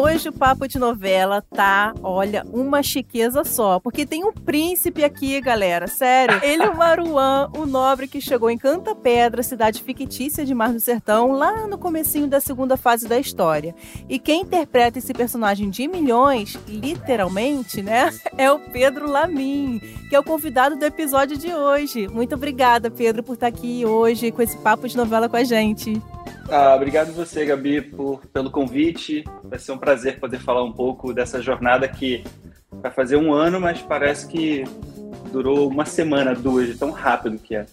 Hoje o papo de novela tá, olha, uma chiqueza só. Porque tem um príncipe aqui, galera. Sério. Ele é o Maruan, o nobre que chegou em Canta Pedra, cidade fictícia de Mar do Sertão, lá no comecinho da segunda fase da história. E quem interpreta esse personagem de milhões, literalmente, né, é o Pedro Lamin, que é o convidado do episódio de hoje. Muito obrigada, Pedro, por estar aqui hoje com esse papo de novela com a gente. Ah, obrigado você, Gabi, por, pelo convite. Vai ser um prazer poder falar um pouco dessa jornada que vai fazer um ano, mas parece que durou uma semana, duas, de tão rápido que é.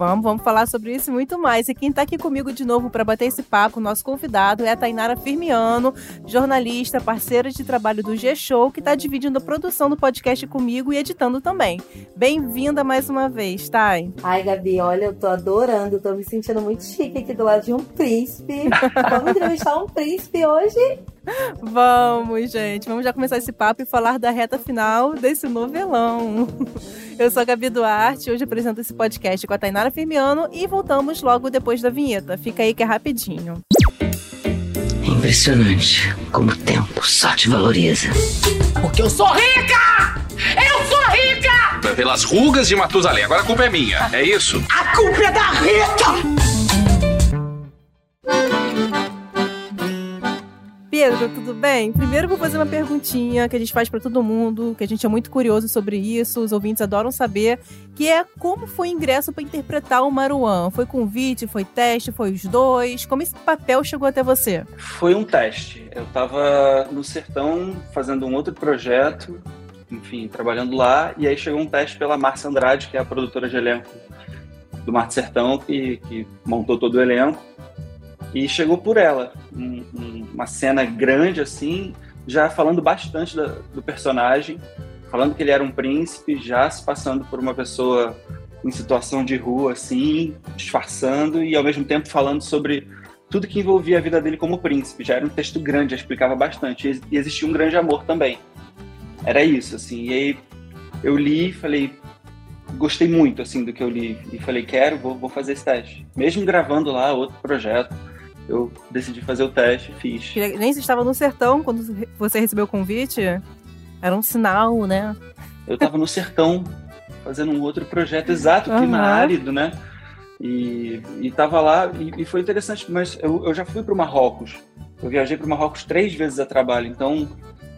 Vamos, vamos falar sobre isso e muito mais. E quem está aqui comigo de novo para bater esse papo, nosso convidado é a Tainara Firmiano, jornalista, parceira de trabalho do G-Show, que está dividindo a produção do podcast comigo e editando também. Bem-vinda mais uma vez, Thay. Ai, Gabi, olha, eu tô adorando, tô me sentindo muito chique aqui do lado de um príncipe. Vamos entrevistar um príncipe hoje? Vamos, gente. Vamos já começar esse papo e falar da reta final desse novelão. Eu sou a Gabi Duarte, hoje apresento esse podcast com a Tainara Firmiano e voltamos logo depois da vinheta. Fica aí que é rapidinho. É impressionante como o tempo só te valoriza. Porque eu sou rica! Eu sou rica! Pelas rugas de Matusalém. Agora a culpa é minha, é isso? A culpa é da Rita! Pedro, tudo bem? Primeiro vou fazer uma perguntinha que a gente faz para todo mundo, que a gente é muito curioso sobre isso, os ouvintes adoram saber, que é como foi o ingresso para interpretar o Maruan? Foi convite, foi teste, foi os dois? Como esse papel chegou até você? Foi um teste. Eu estava no sertão fazendo um outro projeto, enfim, trabalhando lá, e aí chegou um teste pela Márcia Andrade, que é a produtora de elenco do Mar do Sertão, que, que montou todo o elenco. E chegou por ela, um, um, uma cena grande assim, já falando bastante da, do personagem, falando que ele era um príncipe, já se passando por uma pessoa em situação de rua, assim, disfarçando e ao mesmo tempo falando sobre tudo que envolvia a vida dele como príncipe. Já era um texto grande, já explicava bastante. E existia um grande amor também. Era isso, assim. E aí eu li, falei, gostei muito, assim, do que eu li. E falei, quero, vou, vou fazer esse teste. Mesmo gravando lá outro projeto, eu decidi fazer o teste, fiz. Nem se estava no sertão quando você recebeu o convite? Era um sinal, né? Eu estava no sertão fazendo um outro projeto exato, clima uhum. árido, né? E, e tava lá, e, e foi interessante, mas eu, eu já fui para o Marrocos. Eu viajei para o Marrocos três vezes a trabalho, então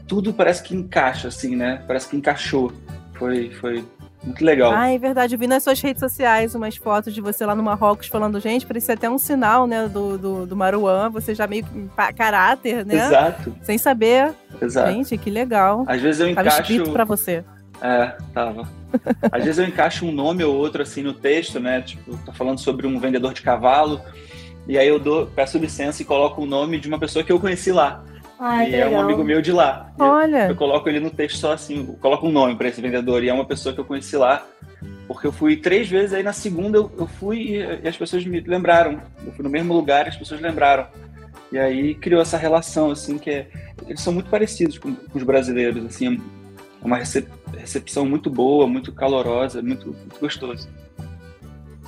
tudo parece que encaixa, assim, né? Parece que encaixou. Foi, foi muito legal. Ah, é verdade. Eu vi nas suas redes sociais umas fotos de você lá no Marrocos falando, gente, parecia até um sinal, né, do, do, do Maruan. Você já meio caráter, né? Exato. Sem saber. Exato. Gente, que legal. Às vezes eu encaixo... Tava escrito pra você. É, tava. Às vezes eu encaixo um nome ou outro assim no texto, né? Tipo, tô falando sobre um vendedor de cavalo. E aí eu dou, peço licença e coloco o nome de uma pessoa que eu conheci lá. Ai, e é um amigo meu de lá. Olha. Eu, eu, coloco ele no texto só assim, coloco um nome para esse vendedor. E é uma pessoa que eu conheci lá. Porque eu fui três vezes, aí na segunda eu, eu fui e, e, as pessoas me lembraram. Eu fui no mesmo lugar e as pessoas lembraram. E aí criou essa relação, assim, que é, eles são muito parecidos com, com os brasileiros, assim, é uma recep, recepção muito boa, muito calorosa, muito, muito gostoso.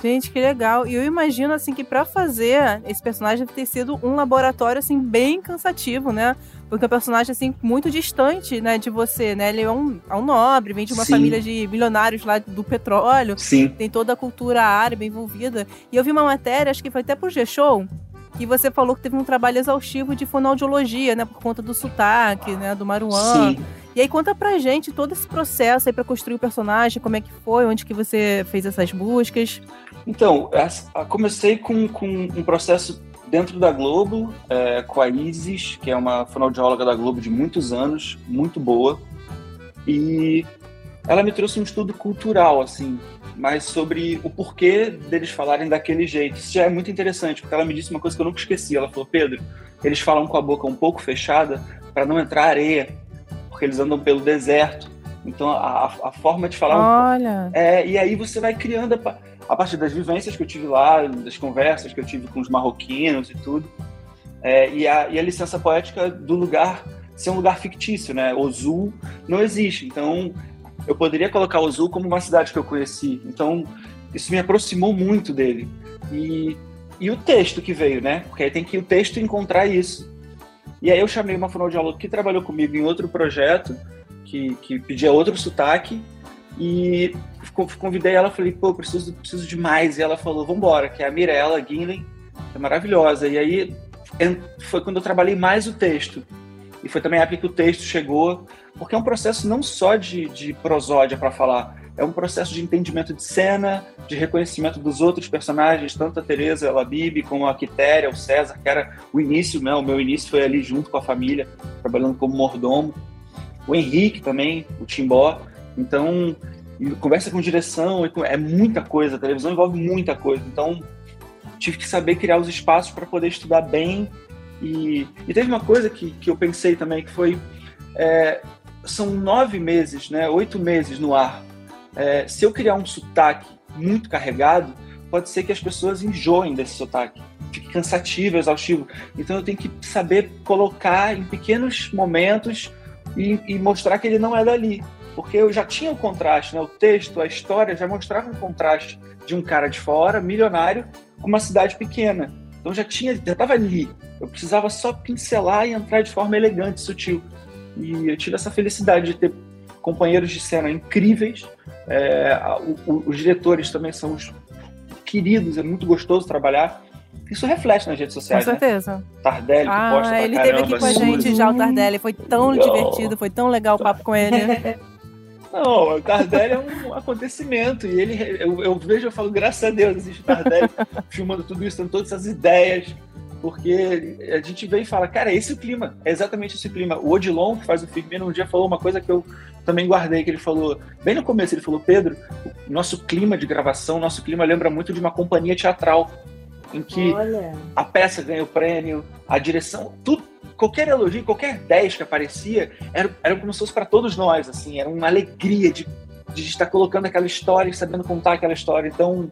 Gente, que legal. E eu imagino, assim, que para fazer esse personagem deve ter sido um laboratório, assim, bem cansativo, né? Porque é um personagem, assim, muito distante, né, de você, né? Ele é um, é um nobre, vem de uma Sim. família de milionários lá do petróleo. Sim. Tem toda a cultura árabe envolvida. E eu vi uma matéria, acho que foi até pro G-Show, que você falou que teve um trabalho exaustivo de fonoaudiologia, né? Por conta do sotaque, né? Do Maruan. Sim. E aí conta pra gente todo esse processo aí para construir o personagem, como é que foi, onde que você fez essas buscas. Então, comecei com, com um processo dentro da Globo, é, com a Isis, que é uma fonoaudióloga da Globo de muitos anos, muito boa. E ela me trouxe um estudo cultural, assim, mas sobre o porquê deles falarem daquele jeito. Isso já é muito interessante, porque ela me disse uma coisa que eu nunca esqueci. Ela falou, Pedro, eles falam com a boca um pouco fechada para não entrar areia porque eles andam pelo deserto. Então a, a forma de falar. Olha! É, e aí você vai criando a, a, partir das vivências que eu tive lá, das conversas que eu tive com os marroquinos e tudo. É, e, a, e a licença poética do lugar ser um lugar fictício, né? O Zul não existe. Então eu poderia colocar o Zul como uma cidade que eu conheci. Então, isso me aproximou muito dele. E, e o texto que veio, né? Porque aí tem que o texto encontrar isso. E aí eu chamei uma fonoaudióloga que trabalhou comigo em outro projeto, que, que pedia outro sotaque, e convidei ela, falei, pô, preciso, preciso de mais. E ela falou, vambora, que é a Mirella Guinley, é maravilhosa. E aí foi quando eu trabalhei mais o texto. E foi também a época que o texto chegou, porque é um processo não só de, de prosódia para falar, é um processo de entendimento de cena, de reconhecimento dos outros personagens, tanto a Teresa, a Labib, como a Quitéria, o César, que era o início, né? O meu início foi ali junto com a família, trabalhando como mordomo. O Henrique também, o Timbó. Então, conversa com direção, é muita coisa, a televisão envolve muita coisa. Então, tive que saber criar os espaços para poder estudar bem. E, e, teve uma coisa que, que eu pensei também, que foi... É, são nove meses, né, oito meses no ar. É, se eu criar um sotaque muito carregado, pode ser que as pessoas enjoem desse sotaque. Fique cansativo, exaustivo. Então eu tenho que saber colocar em pequenos momentos e, e mostrar que ele não é dali porque eu já tinha o contraste, né? o texto, a história já mostrava um contraste de um cara de fora, milionário, com uma cidade pequena. Então já tinha, já estava ali. Eu precisava só pincelar e entrar de forma elegante, sutil. E eu tive essa felicidade de ter companheiros de cena incríveis. É, o, o, os diretores também são os queridos, é muito gostoso trabalhar. Isso reflete nas redes sociais. Com né? certeza. Né? Tardelli, que ah, posta pra ele caramba, teve aqui com a gente já, o Tardelli. Foi tão divertido, foi tão legal o papo com ele. Não, o Tardelli é um acontecimento. E ele, eu, eu vejo, eu falo, graças a Deus, existe o Tardelli filmando tudo isso, tendo todas essas ideias. Porque a gente vem e fala, cara, esse é o clima, é exatamente esse clima. O Odilon, que faz o Firmino, um dia falou uma coisa que eu também guardei, que ele falou, bem no começo, ele falou, Pedro, o nosso clima de gravação, nosso clima lembra muito de uma companhia teatral, em que Olha. a peça ganha o prêmio, a direção, tudo, qualquer elogio, qualquer 10 que aparecia, era, era como se fosse para todos nós, assim, era uma alegria de, de estar colocando aquela história e sabendo contar aquela história. Então,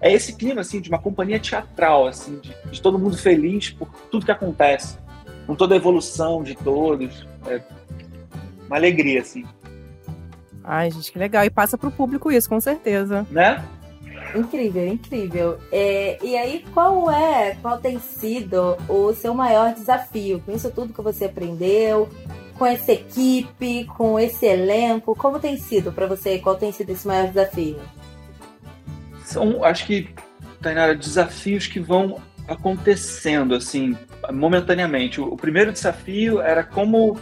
é esse clima, assim, de uma companhia teatral, assim, de, de todo mundo feliz por tudo que acontece, com toda a evolução de todos. É uma alegria, assim. Ai, gente, que legal. E passa pro público isso, com certeza. Né? Incrível, incrível. É, e aí, qual é, qual tem sido o seu maior desafio com isso tudo que você aprendeu, com essa equipe, com esse elenco? Como tem sido para você? Qual tem sido esse maior desafio? São, acho que, Tainara, desafios que vão acontecendo, assim, momentaneamente. O, o primeiro desafio era como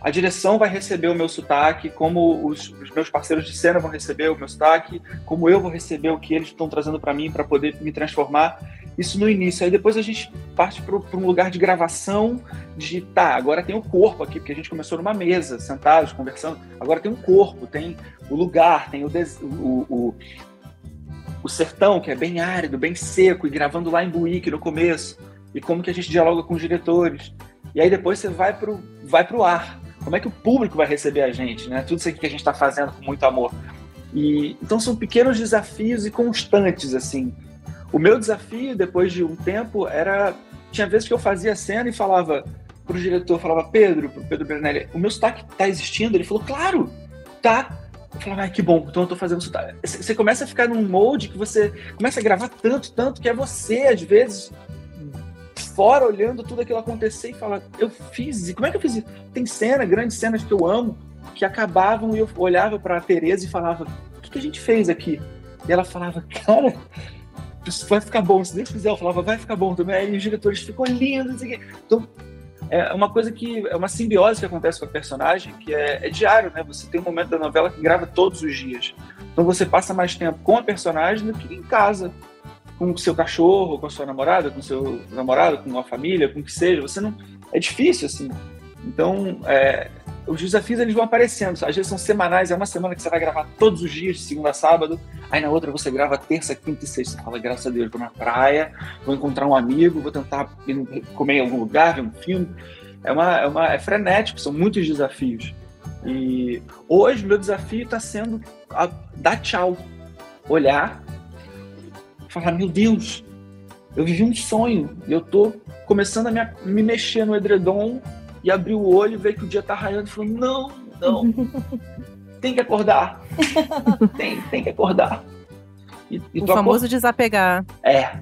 a direção vai receber o meu sotaque, como os, os, meus parceiros de cena vão receber o meu sotaque, como eu vou receber o que eles estão trazendo para mim para poder me transformar. Isso no início. Aí depois a gente parte para um lugar de gravação, de tá, agora tem o corpo aqui, porque a gente começou numa mesa, sentados, conversando. Agora tem um corpo, tem o lugar, tem o, o, o, o sertão, que é bem árido, bem seco, e gravando lá em Buíque no começo. E como que a gente dialoga com os diretores. E aí depois você vai pro, vai pro ar como é que o público vai receber a gente, né? Tudo isso aqui que a gente está fazendo com muito amor. E então são pequenos desafios e constantes assim. O meu desafio depois de um tempo era tinha vezes que eu fazia cena e falava pro diretor, falava Pedro, pro Pedro Bernelli, o meu sotaque tá existindo? Ele falou, claro, tá. Eu falava, ah, que bom, então eu tô fazendo sotaque. Você começa a ficar num molde que você começa a gravar tanto, tanto, que é você, às vezes, fora olhando tudo aquilo acontecer e falar, eu fiz, e como é que eu fiz isso? Tem cena, grandes cenas que eu amo, que acabavam e eu olhava para a Tereza e falava, o que, que, a gente fez aqui? E ela falava, cara, vai ficar bom, se Deus quiser, eu falava, vai ficar bom também. Aí os diretores ficam lindos. Então, é uma coisa que é uma simbiose que acontece com a personagem, que é, é, diário, né? Você tem um momento da novela que grava todos os dias. Então você passa mais tempo com a personagem do que em casa, com o seu cachorro, com a sua namorada, com o seu namorado, com a família, com o que seja. Você não. É difícil, assim. Então, é, os desafios eles vão aparecendo. Às vezes são semanais, é uma semana que você vai gravar todos os dias, de segunda a sábado. Aí na outra você grava terça, quinta e sexta. Você fala, graças a Deus, vou na praia, vou encontrar um amigo, vou tentar comer em algum lugar, ver um filme. É, uma, é, uma, é frenético, são muitos desafios. E hoje meu desafio está sendo dar tchau. Olhar falar, meu Deus, eu vivi um sonho, eu tô começando a me, me mexer no edredom e abrir o olho e ver que o dia tá raiando e falou, não, não. tem que acordar. tem, tem que acordar. E, e o famoso acor... desapegar. É.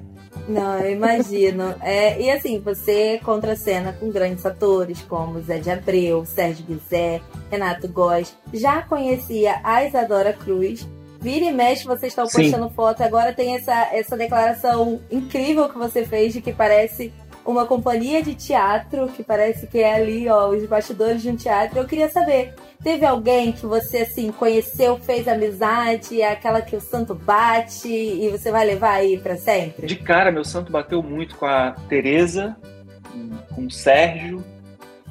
Não, eu imagino. É, e assim, você contracena com grandes atores como Zé de Abreu, Sérgio Bizet, Renato Góes. Já conhecia a Isadora Cruz. Vira e mexe, vocês estão postando Sim. foto. Agora tem essa, essa declaração incrível que você fez de que parece uma companhia de teatro, que parece que é ali, ó, os bastidores de um teatro. Eu queria saber, teve alguém que você, assim, conheceu, fez amizade, é aquela que o santo bate e você vai levar aí para sempre? De cara, meu santo bateu muito com a Tereza, com o Sérgio,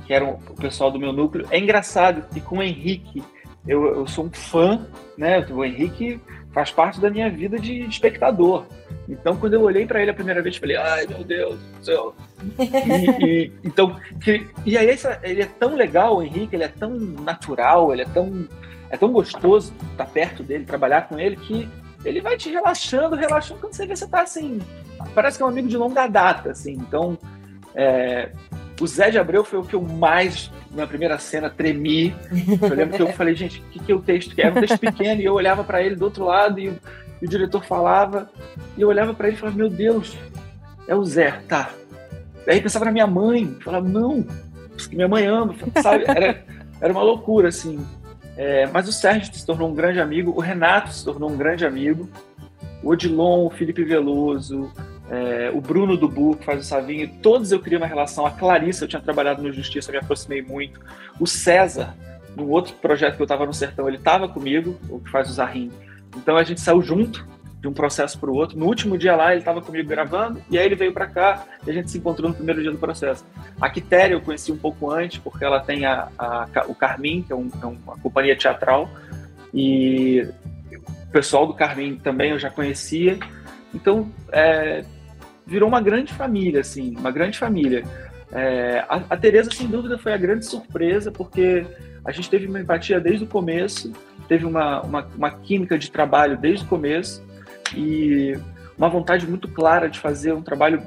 que era o pessoal do meu núcleo. É engraçado que com o Henrique, eu, eu sou um fã, né? O Henrique faz parte da minha vida de, espectador. Então, quando eu olhei para ele a primeira vez, falei, ai meu Deus do céu. e, e, então, que, e aí essa, ele é tão legal, o Henrique, ele é tão natural, ele é tão, é tão gostoso estar perto dele, trabalhar com ele, que ele vai te relaxando, relaxando, quando você vê você tá assim, parece que é um amigo de longa data, assim. Então, é, o Zé de Abreu foi o que eu mais, na primeira cena, tremi. Eu lembro que eu falei, gente, o que, que é o texto? Era um texto pequeno, e eu olhava para ele do outro lado, e e o diretor falava, e eu olhava para ele e falava, meu Deus, é o Zé, tá. Aí pensava na minha mãe, falava, não, minha mãe ama, sabe? Era, era uma loucura, assim. É, mas o Sérgio se tornou um grande amigo, o Renato se tornou um grande amigo, o Odilon, o Felipe Veloso, é, o Bruno Dubu, que faz o Savinho, todos eu criei uma relação. A Clarissa, eu tinha trabalhado no Justiça, me aproximei muito. O César, no outro projeto que eu estava no Sertão, ele estava comigo, o que faz o Zarrim. Então a gente saiu junto de um processo para o outro. No último dia lá, ele estava comigo gravando, e aí ele veio para cá e a gente se encontrou no primeiro dia do processo. A Quitéria eu conheci um pouco antes, porque ela tem a, a o Carmin, que é, um, é, uma companhia teatral, e o pessoal do Carmin também eu já conhecia. Então, é, virou uma grande família, assim, uma grande família. É, a, a Tereza, sem dúvida, foi a grande surpresa, porque a gente teve uma empatia desde o começo, teve uma, uma, uma química de trabalho desde o começo e uma vontade muito clara de fazer um trabalho.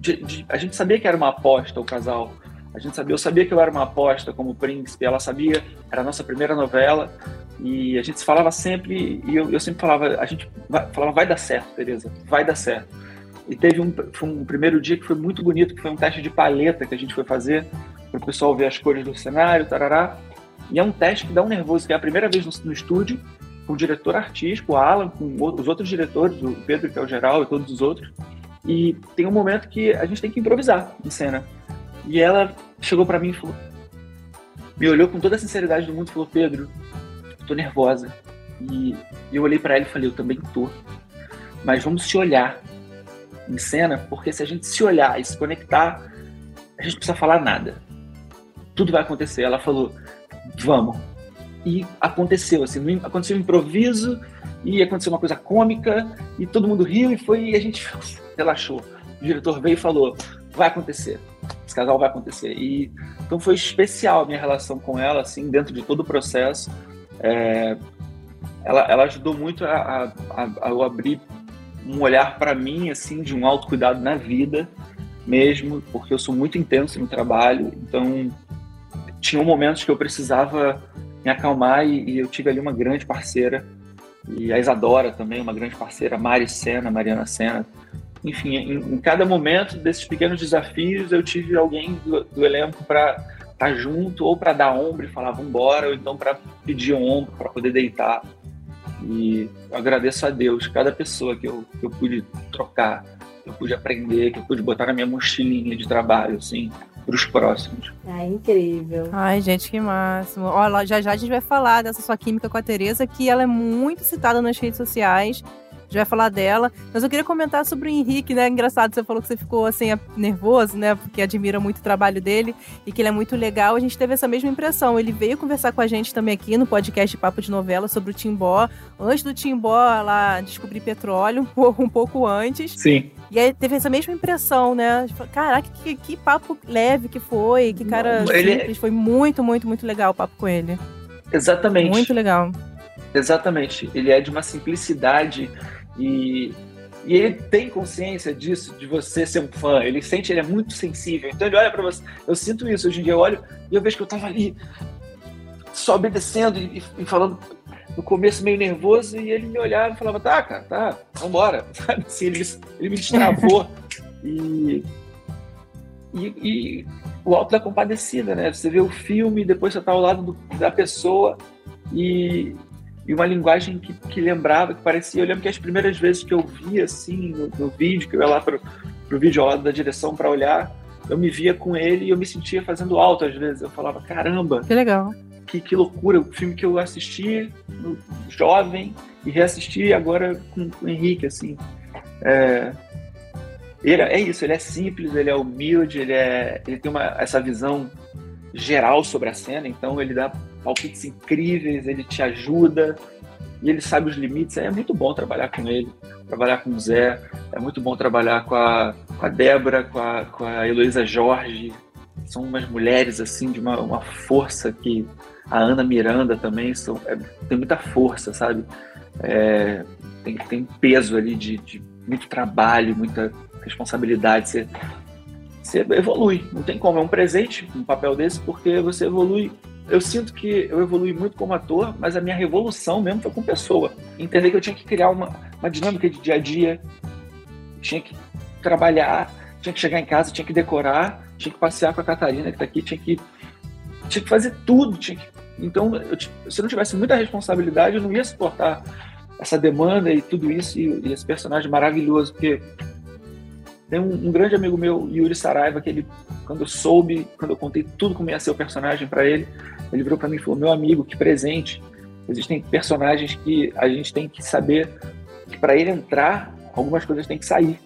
De, de, a gente sabia que era uma aposta o casal. A gente sabia, eu sabia que eu era uma aposta como príncipe, ela sabia, era a nossa primeira novela, e a gente falava sempre, e eu, eu sempre falava, a gente vai, falava, vai dar certo, Tereza, vai dar certo. E teve um, um primeiro dia que foi muito bonito, que foi um teste de paleta que a gente foi fazer, para o pessoal ver as cores do cenário, tarará. E é um teste que dá um nervoso, que é a primeira vez no, no estúdio, com o diretor artístico, o Alan, com os outros diretores, o Pedro, que é o geral, e todos os outros. E tem um momento que a gente tem que improvisar em cena. E ela chegou para mim e falou, me olhou com toda a sinceridade do mundo e falou: Pedro, tô nervosa. E eu olhei para ela e falei: Eu também tô. Mas vamos se olhar em cena, porque se a gente se olhar e se conectar, a gente não precisa falar nada. Tudo vai acontecer. Ela falou: vamos. E aconteceu, assim, aconteceu um improviso, e aconteceu uma coisa cômica, e todo mundo riu, e foi, e a gente relaxou. O diretor veio e falou, vai acontecer, esse casal vai acontecer. E, então foi especial a minha relação com ela, assim, dentro de todo o processo. É, ela, ela ajudou muito a, a, a abrir um olhar para mim, assim, de um autocuidado na vida mesmo, porque eu sou muito intenso no trabalho, então tinham momentos que eu precisava me acalmar e, e, eu tive ali uma grande parceira e a Isadora também, uma grande parceira, Mari Sena, Mariana Sena. Enfim, em, em cada momento desses pequenos desafios eu tive alguém do, do elenco para estar tá junto ou para dar ombro e falar vamos embora ou então para pedir ombro para poder deitar. E agradeço a Deus cada pessoa que eu, que eu pude trocar, que eu pude aprender, que eu pude botar na minha mochilinha de trabalho, assim para os próximos. Ah, incrível. Ai, gente, que máximo. Olha, já já a gente vai falar dessa sua química com a Tereza, que ela é muito citada nas redes sociais já vai falar dela. Mas eu queria comentar sobre o Henrique, né? Engraçado, você falou que você ficou assim, nervoso, né? Porque admira muito o trabalho dele e que ele é muito legal. A gente teve essa mesma impressão. Ele veio conversar com a gente também aqui no podcast Papo de Novela sobre o Timbó. Antes do Timbó lá descobrir petróleo, um pouco antes. Sim. E aí teve essa mesma impressão, né? Caraca, que, que papo leve que foi, que cara ele... É simples. Foi muito, muito, muito legal o papo com ele. Exatamente. Muito legal. Exatamente. Ele é de uma simplicidade e, e ele tem consciência disso, de você ser um fã. Ele sente, ele é muito sensível. Então ele olha para você. Eu sinto isso hoje em dia. Eu olho e eu vejo que eu tava ali só obedecendo e, e falando no começo meio nervoso, e ele me olhava e falava, tá, cara, tá, vambora. Assim, ele, ele me destravou. e, e, e, o Alto da Compadecida, né? Você vê o filme, depois você tá ao lado do, da pessoa e, e uma linguagem que, que, lembrava, que parecia. Eu lembro que as primeiras vezes que eu vi assim no, no vídeo, que eu ia lá pro, pro vídeo ao lado da direção para olhar, eu me via com ele e eu me sentia fazendo alto às vezes. Eu falava, caramba! Que legal! Que, que loucura! O filme que eu assisti no, jovem e reassisti agora com, com o Henrique, assim. É, ele, é isso, ele é simples, ele é humilde, ele, é, ele tem uma, essa visão geral sobre a cena, então ele dá palpites incríveis, ele te ajuda e ele sabe os limites. É muito bom trabalhar com ele, trabalhar com o Zé, é muito bom trabalhar com a, com a Débora, com a, com a Heloísa Jorge. São umas mulheres assim de uma, uma força que a Ana Miranda também são, é, tem muita força, sabe? É, tem, tem peso ali de, de muito trabalho, muita responsabilidade. Você, você evolui, não tem como. É um presente um papel desse, porque você evolui eu sinto que eu evolui muito como ator, mas a minha revolução mesmo foi com pessoa. Entender que eu tinha que criar uma, uma dinâmica de dia a dia, tinha que trabalhar, tinha que chegar em casa, tinha que decorar, tinha que passear com a Catarina que está aqui, tinha que, tinha que fazer tudo. Que... Então, eu, se eu não tivesse muita responsabilidade, eu não ia suportar essa demanda e tudo isso, e, e esse personagem maravilhoso, porque tem um, um, grande amigo meu, Yuri Saraiva, que ele, quando eu soube, quando eu contei tudo como ia ser o personagem para ele, ele virou para mim e falou: Meu amigo, que presente. Existem personagens que a gente tem que saber que para ele entrar, algumas coisas têm que sair.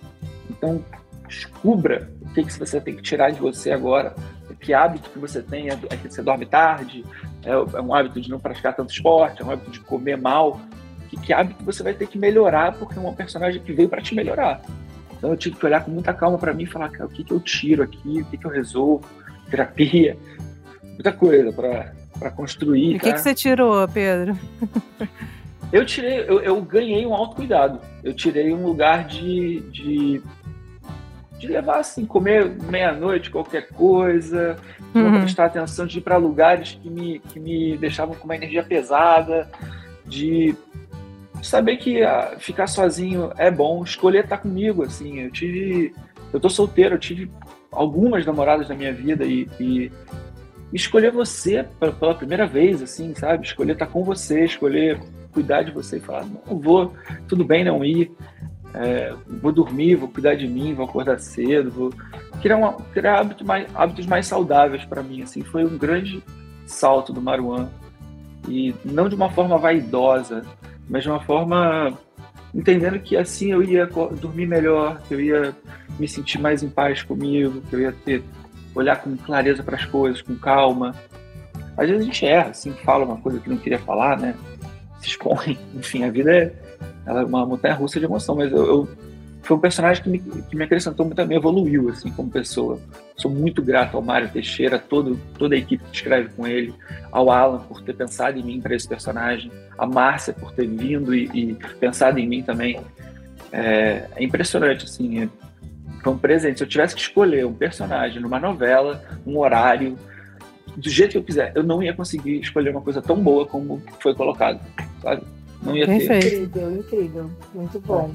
Então, descubra o que, que você tem que tirar de você agora, que hábito que você tem, é, é que você dorme tarde, é, é, um hábito de não praticar tanto esporte, é um hábito de comer mal. Que, que hábito você vai ter que melhorar, porque é um personagem que veio para te melhorar. Então eu tive que olhar com muita calma para mim e falar, cara, o que, que eu tiro aqui, o que, que eu resolvo, terapia, muita coisa para construir. E o que, que você tirou, Pedro? eu tirei, eu, eu ganhei um autocuidado. Eu tirei um lugar de, de, de levar assim, comer meia-noite qualquer coisa, uhum. prestar atenção, de ir para lugares que me, que me deixavam com uma energia pesada, de saber que ah, ficar sozinho é bom, escolher estar comigo, assim, eu tive, eu tô solteiro, eu tive algumas namoradas na minha vida e, e escolher você pela primeira vez, assim, sabe, escolher estar com você, escolher cuidar de você e falar, não vou, tudo bem não ir, é, vou dormir, vou cuidar de mim, vou acordar cedo, vou criar, uma, criar hábitos mais, hábitos mais saudáveis para mim, assim, foi um grande salto do Maruan e não de uma forma vaidosa, mas de uma forma entendendo que assim eu ia dormir melhor, que eu ia me sentir mais em paz comigo, que eu ia ter olhar com clareza para as coisas, com calma. Às vezes a gente erra, assim, fala uma coisa que não queria falar, né? Se expõe. Enfim, a vida é, ela é uma montanha russa de emoção, mas eu, eu foi um personagem que me, que me acrescentou muito, me evoluiu assim como pessoa. Sou muito grato ao Mário Teixeira, todo, toda a equipe que escreve com ele, ao Alan por ter pensado em mim para esse personagem, a Márcia por ter vindo e, e pensado em mim também. É, é impressionante, assim, é, foi um presente. Se eu tivesse que escolher um personagem numa novela, um horário, do jeito que eu quiser, eu não ia conseguir escolher uma coisa tão boa como foi colocado, sabe? Não ia Perfeito. ter. Incrível, incrível. Muito bom.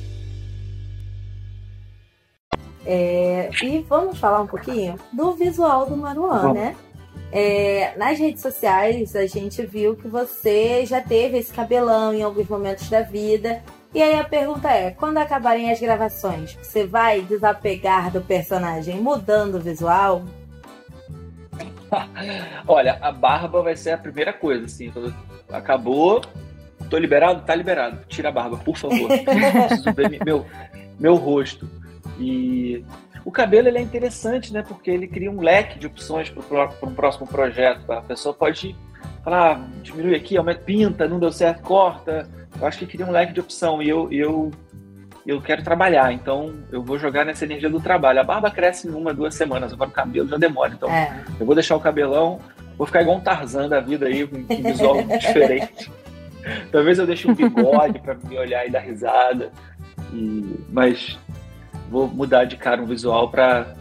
É, e vamos falar um pouquinho do visual do Maruan, né? É, nas redes sociais a gente viu que você já teve esse cabelão em alguns momentos da vida. E aí a pergunta é: quando acabarem as gravações, você vai desapegar do personagem mudando o visual? Olha, a barba vai ser a primeira coisa, assim. Acabou, tô liberado? Tá liberado. Tira a barba, por favor. Preciso ver meu, meu rosto. E o cabelo ele é interessante, né? Porque ele cria um leque de opções para um próximo projeto. A pessoa pode falar, ah, diminui aqui, aumenta, pinta, não deu certo, corta. Eu acho que queria um leque de opção e eu, eu, eu quero trabalhar, então eu vou jogar nessa energia do trabalho. A barba cresce em uma, duas semanas, agora o cabelo já demora. Então É. eu vou deixar o cabelão, vou ficar igual um Tarzan da vida aí, com um visual diferente. Talvez eu deixe um bigode para me olhar e dar risada. E, mas vou mudar de cara um visual para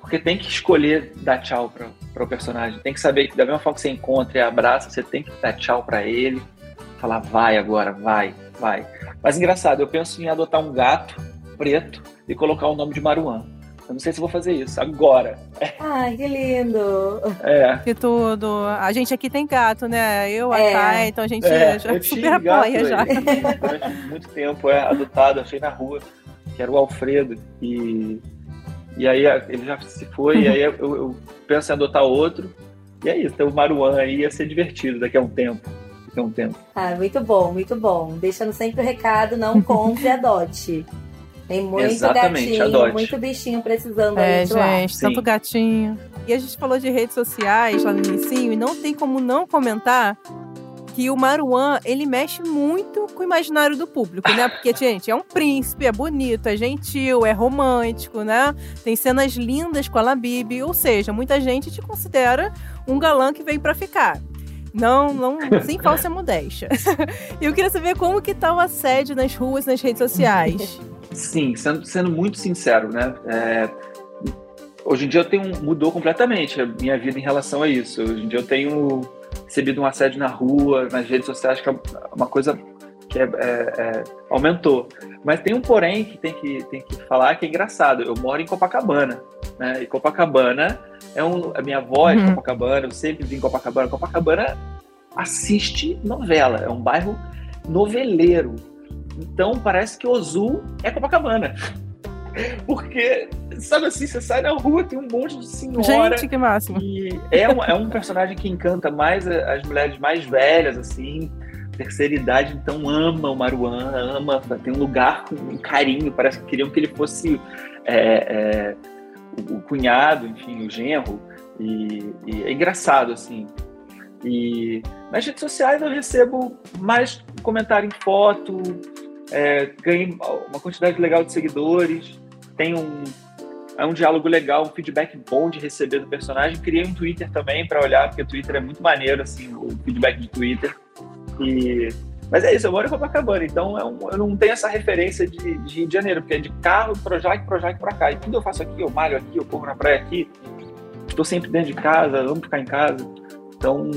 porque tem que escolher dar tchau para o personagem. Tem que saber que da mesma forma que você encontra e abraça, você tem que dar tchau para ele, falar vai agora, vai, vai. Mas engraçado, eu penso em adotar um gato preto e colocar o nome de Maruan. Eu não sei se vou fazer isso agora. Ai, que lindo. É. Que tudo. A gente aqui tem gato, né? Eu, a É. Thay, então a gente É, já eu super tinha gato apoia já. Durante muito tempo, é adotado, achei na rua, que era o Alfredo. E, e aí a- ele já se foi, e aí eu, eu penso em adotar outro. E é isso, ter o Maruan aí ia ser divertido daqui a um tempo. Daqui a um tempo. Ah, muito bom, muito bom. Deixando sempre o recado, não compre, adote. Tem muito Exatamente, gatinho, adote. muito bichinho precisando É, aí de lá. gente, Sim. tanto gatinho. E a gente falou de redes sociais lá no início e não tem como não comentar que o Maruan, ele mexe muito com o imaginário do público, né? Porque, gente, é um príncipe, é bonito, é gentil, é romântico, né? Tem cenas lindas com a Labib, ou seja, muita gente te considera um galã que veio pra ficar. Não, não, sem falsa modéstia. E eu queria saber como que tá o assédio nas ruas, nas redes sociais. Sim, sendo, sendo muito sincero, né? É, hoje em dia eu tenho mudou completamente a minha vida em relação a isso. Hoje em dia eu tenho recebido um assédio na rua, nas redes sociais, que é uma coisa que é- é- é, aumentou. Mas tem um porém que tem que, tem que falar que é engraçado. Eu moro em Copacabana, né? E Copacabana é um, a minha avó é de Uhum. Copacabana, eu sempre vim em Copacabana. Copacabana assiste novela, é um bairro noveleiro. Então parece que Ozu é Copacabana. Porque, sabe assim, você sai na rua, tem um monte de senhora. Gente, que máximo. E é um, é um personagem que encanta mais as mulheres mais velhas, assim, terceira idade, então ama o Maruan, ama, tem um lugar com um carinho, parece que queriam que ele fosse é, é, o, o cunhado, enfim, o genro, e, e é engraçado, assim. E nas redes sociais eu recebo mais comentário em foto, é, ganhei uma quantidade legal de seguidores, tem um, é um diálogo legal, um feedback bom de receber do personagem. Criei um Twitter também para olhar, porque o Twitter é muito maneiro, assim, o feedback de Twitter. E... Mas é isso, eu moro em Copacabana, então é um- eu não tenho essa referência de, de Rio de Janeiro, porque é de carro, Projac, Projac pra cá. E tudo eu faço aqui, eu malho aqui, eu corro na praia aqui. Estou sempre dentro de casa, amo ficar em casa. Então,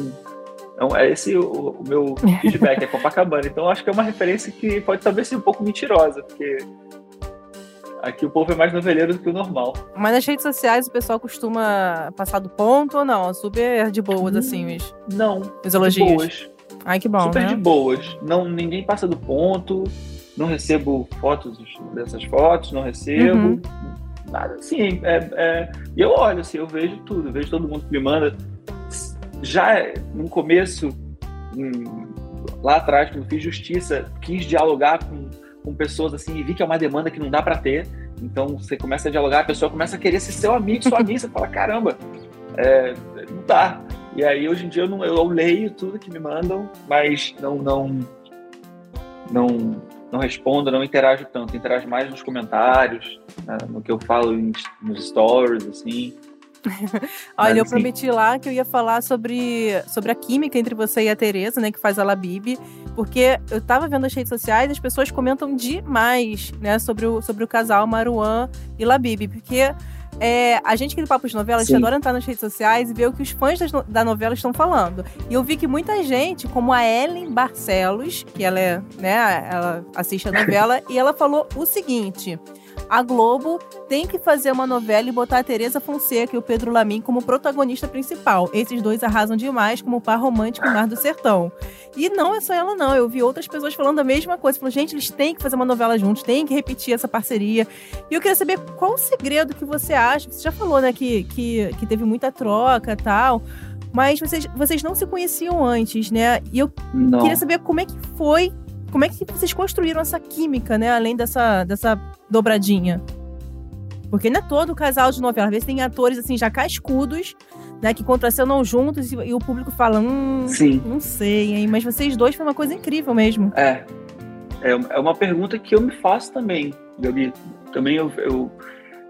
então, é esse o, o meu feedback, é Copacabana. Então, acho que é uma referência que pode talvez ser um pouco mentirosa, porque aqui o povo é mais noveleiro do que o normal. Mas nas redes sociais o pessoal costuma passar do ponto ou não? Super de boas, Hum, assim, os, Não, os de elogios. boas. Ai, que bom, super né? de boas. Não, ninguém passa do ponto, não recebo fotos dessas fotos, não recebo. Uhum. Nada assim. É, é- e eu olho, assim, eu vejo tudo, eu vejo todo mundo que me manda. Já no começo, hum, lá atrás, quando fiz justiça, quis dialogar com, com pessoas assim e vi que é uma demanda que não dá para ter. Então você começa a dialogar, a pessoa começa a querer ser seu amigo, sua amiga, você fala, caramba, é, não dá. E aí hoje em dia eu, não, eu leio tudo que me mandam, mas não não não não respondo, não interajo tanto, interajo mais nos comentários, né, no que eu falo nos stories, assim. Olha, Mas, eu assim, prometi lá que eu ia falar sobre, sobre a química entre você e a Tereza, né, que faz a Labib, porque eu tava vendo as redes sociais e as pessoas comentam demais, né, sobre o, sobre o casal Maruan e Labib, porque é, a gente aqui do Papo de Novela, a gente Sim. adora entrar nas redes sociais e ver o que os fãs das da novela estão falando. E eu vi que muita gente, como a Ellen Barcelos, que ela é, né, ela assiste a novela, e ela falou o seguinte: a Globo tem que fazer uma novela e botar a Tereza Fonseca e o Pedro Lamin como protagonista principal. Esses dois arrasam demais como par romântico em Mar do Sertão. E não é só ela, não. Eu vi outras pessoas falando a mesma coisa. Falando, gente, eles têm que fazer uma novela juntos, têm que repetir essa parceria. E eu queria saber qual o segredo que você acha. Você já falou, né, que, que, que teve muita troca e tal. Mas vocês, vocês não se conheciam antes, né? E eu Não. queria saber como é que foi, como é que vocês construíram essa química, né? Além dessa, dessa dobradinha. Porque não é todo casal de novela. Às vezes tem atores, assim, já cascudos, né, que contracenam juntos e, e o público fala, hum, Sim. não sei, hein? Mas vocês dois foi uma coisa incrível mesmo. É. É é uma pergunta que eu me faço também, Gabi. Também eu, eu-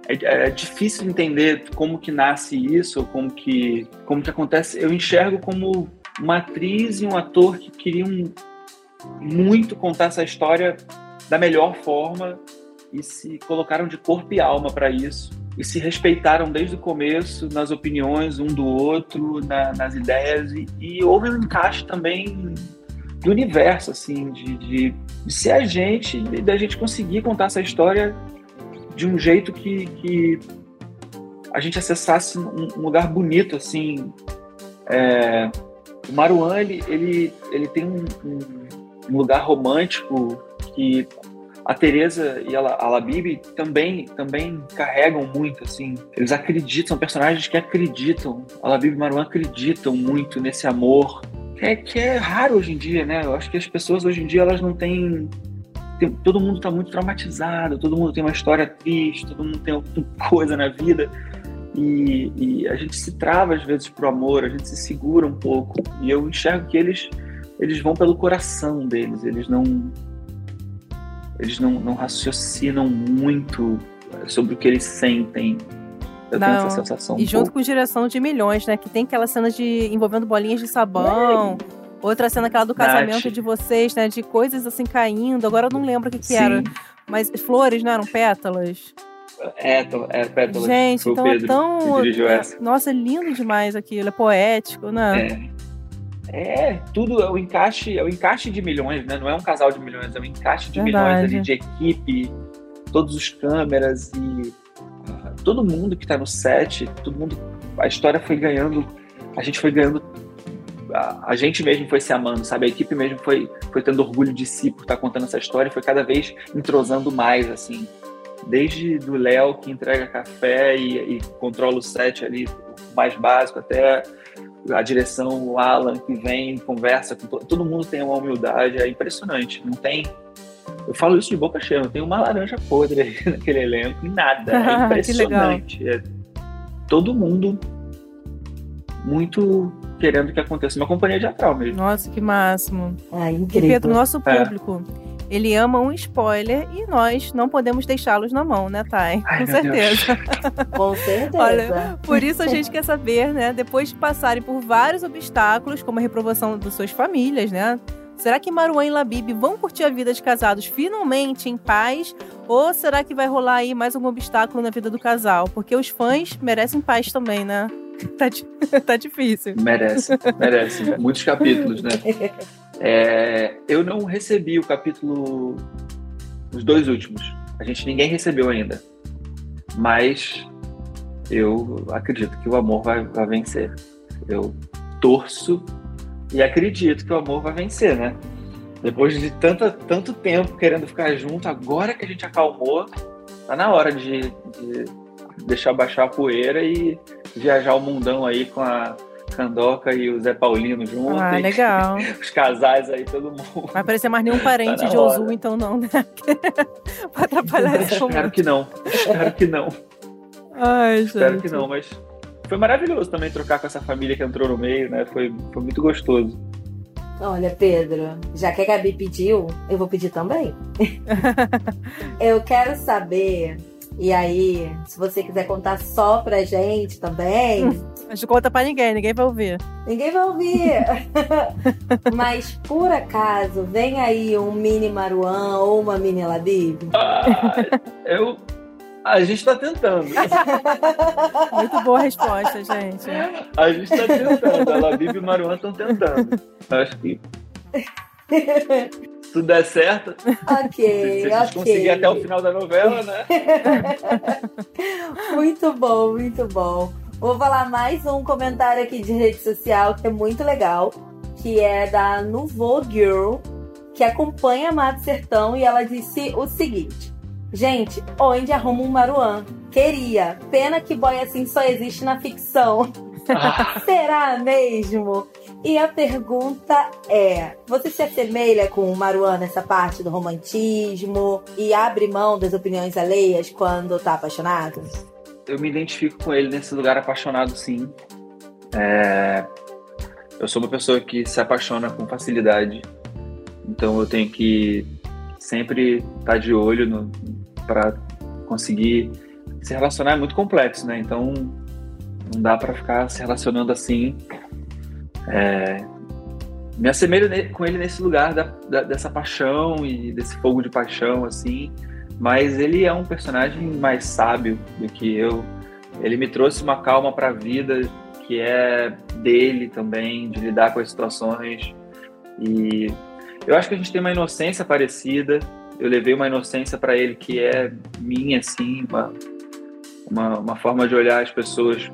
é, é difícil entender como que nasce isso, como que como que acontece. Eu enxergo como uma atriz e um ator que queriam muito contar essa história da melhor forma e se colocaram de corpo e alma para isso e se respeitaram desde o começo nas opiniões um do outro, na- nas ideias e, e houve um encaixe também do universo, assim, de, de, de ser a gente e da gente conseguir contar essa história de um jeito que, que a gente acessasse um, lugar bonito, assim. É, o Maruan, ele, ele, ele tem um, um- um lugar romântico que a Teresa e a, La- a Labib também, também carregam muito, assim. Eles acreditam, são personagens que acreditam. A Labib e o Maruan acreditam muito nesse amor é, que é raro hoje em dia, né? Eu acho que as pessoas hoje em dia elas não têm. tem- todo mundo está muito traumatizado, todo mundo tem uma história triste, todo mundo tem alguma coisa na vida. E, e a gente se trava às vezes pro amor, a gente se segura um pouco. E eu enxergo que eles, eles vão pelo coração deles, eles não. Eles não, não raciocinam muito sobre o que eles sentem. Eu tenho Não. essa sensação. um E junto pouco. com direção de milhões, né? Que tem aquela cena de envolvendo bolinhas de sabão. Outra cena, aquela do Nath. casamento de vocês, né? De coisas assim caindo. Agora eu não lembro o que, que Sim. era. Mas flores, não eram pétalas? É, to- é Pétalas. Gente, Foi então é tão. é-. Nossa, é lindo demais aquilo. É poético, né? É. É, tudo é o encaixe, é o encaixe de milhões, né? Não é um casal de milhões, é um encaixe de Verdade. milhões ali de equipe, todos os câmeras e ah, todo mundo que tá no set, todo mundo, a história foi ganhando, a gente foi ganhando, a, a gente mesmo foi se amando, sabe? A equipe mesmo foi, foi tendo orgulho de si por estar contando essa história, e foi cada vez entrosando mais, assim. Desde do Léo que entrega café e, e controla o set ali, o mais básico, até a direção, o Alan que vem, conversa com to- todo mundo tem uma humildade, é impressionante. Não tem. Eu falo isso de boca cheia, não tem uma laranja podre aí naquele elenco, nada. É Que legal. impressionante. É todo mundo muito querendo que aconteça. Uma companhia teatral mesmo. Nossa, que máximo. Ah, E incrível. Pedro, nosso É. ele ama um spoiler e nós não podemos deixá-los na mão, né, Thay? Ai, Com certeza. Com certeza. Olha, Por isso a gente quer saber, né? Depois de passarem por vários obstáculos, como a reprovação das suas famílias, né? Será que Maruan e Labib vão curtir a vida de casados finalmente em paz? Ou será que vai rolar aí mais algum obstáculo na vida do casal? Porque os fãs merecem paz também, né? Tá, tá difícil. Merece, merece. Muitos capítulos, né? É, eu não recebi o capítulo. Os dois últimos. A gente ninguém recebeu ainda. Mas eu acredito que o amor vai, vai vencer. Eu torço e acredito que o amor vai vencer, né? Depois de tanta, tanto tempo querendo ficar junto, agora que a gente acalmou, tá na hora de, de deixar baixar a poeira e viajar o mundão aí com a Candoca e o Zé Paulino junto. Ah, legal. Os casais aí, todo mundo. Vai aparecer mais nenhum parente Tá de. Ozu, então não, né? pra atrapalhar esse Espero momento. que não. Espero que não. Ai, gente. Espero que não, mas foi maravilhoso também trocar com essa família que entrou no meio, né? Foi, foi muito gostoso. Olha, Pedro, já que a Gabi pediu, eu vou pedir também. eu quero saber, e aí, se você quiser contar só pra gente também, Mas não conta pra ninguém, ninguém vai ouvir. ninguém vai ouvir. Mas por acaso, vem aí um mini Maruan ou uma mini Labib? Ah, eu. A gente tá tentando. Muito boa resposta, gente. A gente tá tentando. A Labib e o Maruan estão tentando. Acho que. Se tudo der certo, Ok, se a gente ok. conseguir até o final da novela, né? Muito bom, muito bom. Vou falar mais um comentário aqui de rede social que é muito legal, que é da Nouveau Girl, que acompanha Mato Sertão e ela disse o seguinte: Gente, onde arruma um Maruan? Queria. Pena que boy assim só existe na ficção. Ah, Será mesmo? E a pergunta é: você se assemelha com o Maruan nessa parte do romantismo e abre mão das opiniões alheias quando tá apaixonado? eu me identifico com ele nesse lugar apaixonado, sim. É, eu sou uma pessoa que se apaixona com facilidade, então eu tenho que sempre estar de olho para conseguir se relacionar. É muito complexo, né? Então não dá para ficar se relacionando assim. É, me assemelho com ele nesse lugar da, da, dessa paixão e desse fogo de paixão, assim. Mas ele é um personagem mais sábio do que eu. Ele me trouxe uma calma para a vida que é dele também, de lidar com as situações. E eu acho que a gente tem uma inocência parecida. Eu levei uma inocência para ele que é minha, assim, uma, uma, uma, forma de olhar as pessoas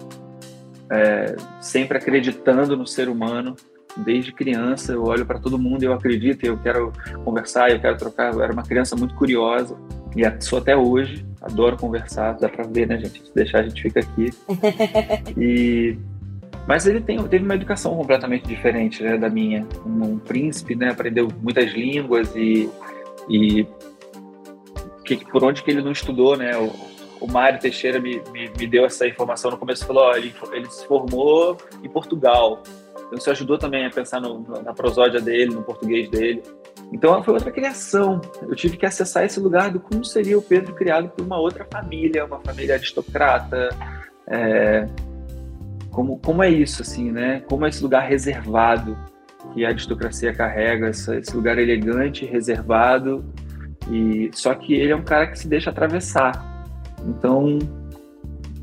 é, sempre acreditando no ser humano. Desde criança, eu olho para todo mundo e eu acredito, eu quero conversar, eu quero trocar. Eu era uma criança muito curiosa e sou até hoje. Adoro conversar, dá para ver, né, gente? Se deixar, a gente fica aqui. E mas ele tem, teve uma educação completamente diferente né, da minha. Um, um, príncipe, né, aprendeu muitas línguas e, e que, por onde que ele não estudou, né? O, Mário Teixeira me, me, me, deu essa informação no começo, falou, ele, ele se formou em Portugal. Então isso ajudou também a pensar no, na prosódia dele, no português dele. Então foi outra criação. Eu tive que acessar esse lugar do como seria o Pedro criado por uma outra família, uma família aristocrata, é, como, como é isso, assim, né? Como é esse lugar reservado que a aristocracia carrega, esse lugar elegante, reservado, e só que ele é um cara que se deixa atravessar. Então,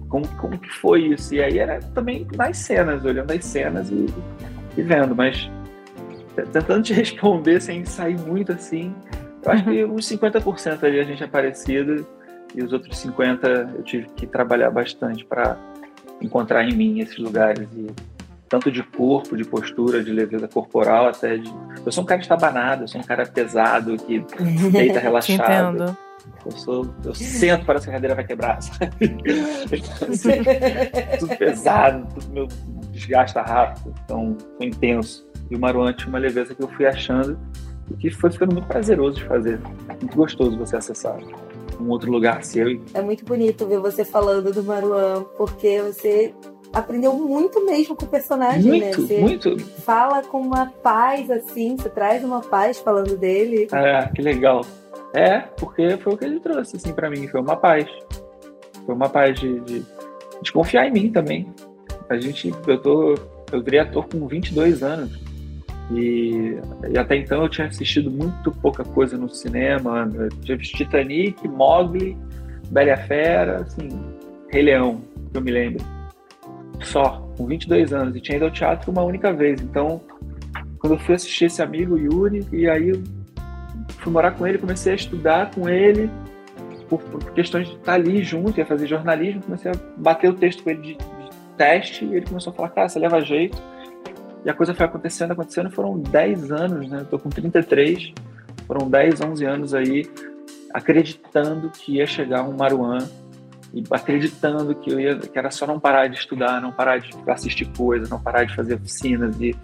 como, como que foi isso? E aí era também nas cenas, olhando as cenas e, e vendo, mas tentando te responder sem sair muito assim, eu acho que uns 50% ali a gente é parecido e os outros 50% eu tive que trabalhar bastante para encontrar em mim esses lugares e tanto de corpo, de postura, de leveza corporal, até de. Eu sou um cara estabanado, eu sou um cara pesado que deita relaxado. Eu sou, eu sento, parece que a cadeira vai quebrar, tudo pesado, tudo meu desgasta rápido, então foi intenso. E o Maruan tinha uma leveza que eu fui achando e que foi ficando muito prazeroso de fazer. Muito gostoso você acessar um outro lugar seu. É muito bonito ver você falando do Maruan, porque você aprendeu muito mesmo com o personagem, né? muito, né? Você muito. fala com uma paz, assim, você traz uma paz falando dele. É, que legal. É, porque foi o que ele trouxe, assim, para mim, foi uma paz. Foi uma paz de, de, de, confiar em mim também. A gente, eu tô, eu virei ator com 22 anos. E, e, até então eu tinha assistido muito pouca coisa no cinema. Tinha visto Titanic, Mogli, Bela Fera, assim, Rei Leão, que eu me lembro. Só, com 22 anos. E tinha ido ao teatro uma única vez. Então, quando eu fui assistir esse amigo Yuri, e aí fui morar com ele, comecei a estudar com ele, por, por questões de estar ali junto, ia fazer jornalismo, comecei a bater o texto com ele de, de teste, e ele começou a falar, cara, você leva jeito e a coisa foi acontecendo, acontecendo, foram 10 anos, né? Eu tô com 33, foram 10, 11 anos aí acreditando que ia chegar um Maruan e acreditando que eu ia, que era só não parar de estudar, não parar de assistir coisas, não parar de fazer oficinas e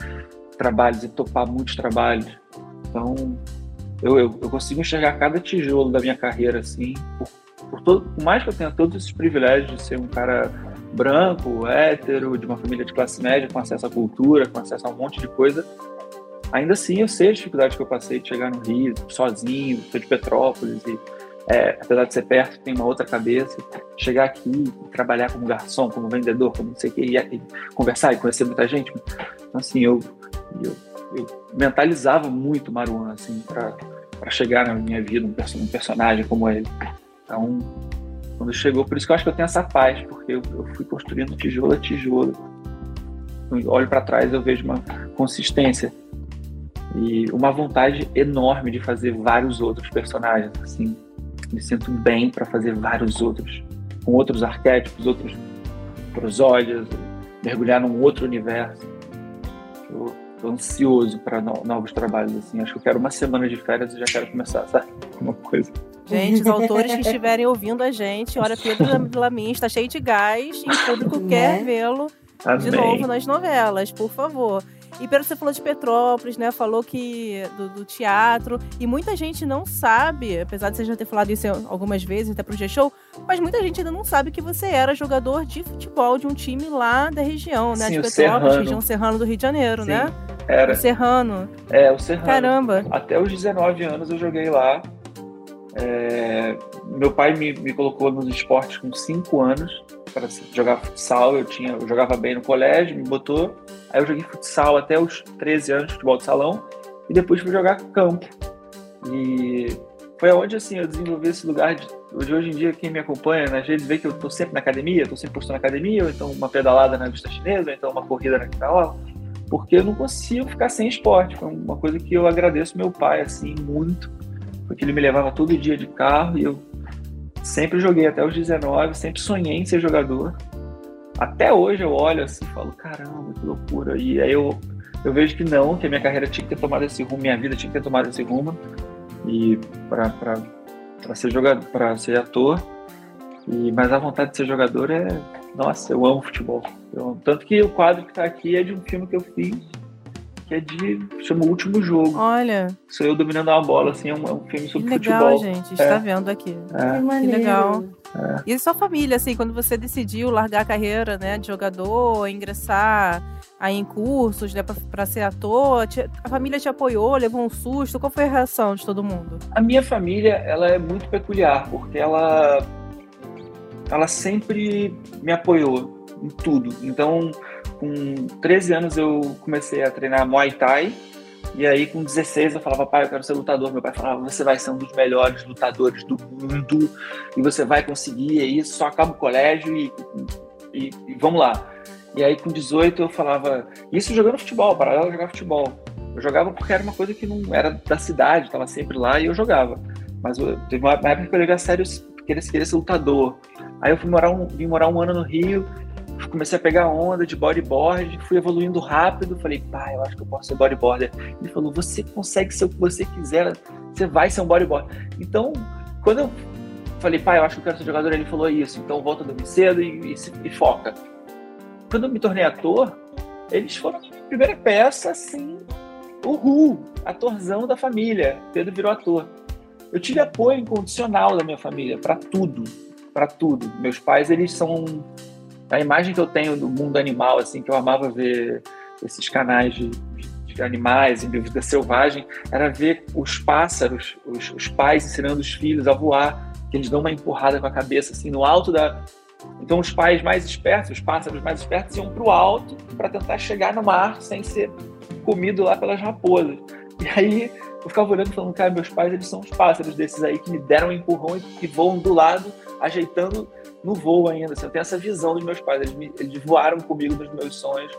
trabalhos e topar muitos trabalhos. Então, eu, eu, eu consigo enxergar cada tijolo da minha carreira assim, por, por, todo, por mais que eu tenha todos esses privilégios de ser um cara branco, hétero, de uma família de classe média, com acesso à cultura, com acesso a um monte de coisa, ainda assim eu sei a dificuldade que eu passei de chegar no Rio, sozinho, sou de Petrópolis e é, apesar de ser perto, tem uma outra cabeça. Chegar aqui trabalhar como garçom, como vendedor, como não sei o que, e, e conversar e conhecer muita gente. Então, assim, eu, eu, eu mentalizava muito Maruan, assim, para chegar na minha vida um, um personagem como ele. Então, quando chegou. Por isso que eu acho que eu tenho essa paz, porque eu, eu fui construindo tijolo a tijolo. Eu olho para trás eu vejo uma consistência e uma vontade enorme de fazer vários outros personagens. Assim, me sinto bem para fazer vários outros, com outros arquétipos, outros prosódias, mergulhar num outro universo. Eu ansioso para novos trabalhos. Assim, acho que eu quero uma semana de férias e já quero começar, sabe? Uma coisa. Gente, os autores que estiverem ouvindo a gente, olha, Pedro Lamin está cheio de gás e o público né? quer vê-lo de novo nas novelas, por favor. E Pedro, você falou de Petrópolis, né? Falou que do, do, teatro. E muita gente não sabe, apesar de você já ter falado isso algumas vezes, até pro G-Show, mas muita gente ainda não sabe que você era jogador de futebol de um time lá da região, né? Sim, de Petrópolis, Serrano. região Serrano do Rio de Janeiro, Sim, né? Era. O Serrano. É, o Serrano. Caramba. Até os 19 anos eu joguei lá. É, meu pai me, me colocou nos esportes com 5 anos para jogar futsal. Eu, tinha, eu jogava bem no colégio, me botou. Aí eu joguei futsal até os 13 anos, futebol de salão, e depois fui jogar campo. E foi onde assim eu desenvolvi esse lugar de, de hoje em dia quem me acompanha nas redes vê que eu tô sempre na academia, tô sempre postando na academia, ou então uma pedalada na vista chinesa, ou então uma corrida na quintal, porque eu não consigo ficar sem esporte. Foi uma coisa que eu agradeço meu pai assim muito, porque ele me levava todo dia de carro e eu sempre joguei até os 19, sempre sonhei em ser jogador. Até hoje eu olho assim e falo, caramba, que loucura. E aí eu, eu vejo que não, que a minha carreira tinha que ter tomado esse rumo, minha vida tinha que ter tomado esse rumo. E para ser jogador, para ser ator. E, mas a vontade de ser jogador é. Nossa, eu amo futebol. Eu, tanto que o quadro que está aqui é de um filme que eu fiz que é de. chama O Último Jogo. Olha. Sou eu dominando uma bola, assim, é um, é um filme sobre que legal, futebol. gente. Está é. vendo aqui. É. Que, legal. É. E a sua família, assim, quando você decidiu largar a carreira né, de jogador, ingressar aí em cursos, né, para ser ator, te, a família te apoiou, levou um susto? Qual foi a reação de todo mundo? A minha família, ela é muito peculiar, porque ela, ela sempre me apoiou em tudo. Então, com 13 anos eu comecei a treinar Muay Thai. E aí, com 16, eu falava, pai, eu quero ser lutador. Meu pai falava, você vai ser um dos melhores lutadores do mundo e você vai conseguir. E isso só acaba o colégio e, e, e vamos lá. E aí, com 18, eu falava, isso jogando futebol, paralelo jogar futebol. Eu jogava porque era uma coisa que não era da cidade, estava sempre lá e eu jogava. Mas eu, teve uma época que eu levei a sério querer, querer ser lutador. Aí eu fui morar um, vim morar um ano no Rio comecei a pegar onda de bodyboard, fui evoluindo rápido, falei, pai, eu acho que eu posso ser bodyboarder. Ele falou, você consegue ser o que você quiser, você vai ser um bodyboarder. Então, quando eu falei, pai, eu acho que eu quero ser jogador, ele falou isso, então volta a dormir cedo e, e, e foca. Quando eu me tornei ator, eles foram a minha primeira peça, assim, uhul, atorzão da família. Pedro virou ator. Eu tive apoio incondicional da minha família para tudo, para tudo. Meus pais, eles são a imagem que eu tenho do mundo animal, assim, que eu amava ver esses canais de, de animais em vida selvagem, era ver os pássaros, os, os, pais ensinando os filhos a voar, que eles dão uma empurrada com a cabeça, assim, no alto da. Então, os pais mais espertos, os pássaros mais espertos, iam para o alto para tentar chegar no mar sem ser comido lá pelas raposas. E aí eu ficava olhando e falando, cara, meus pais, eles são os pássaros desses aí que me deram um empurrão e que voam do lado, ajeitando no voo ainda. Assim, eu tenho essa visão dos meus pais. Eles, me, eles voaram comigo nos meus sonhos.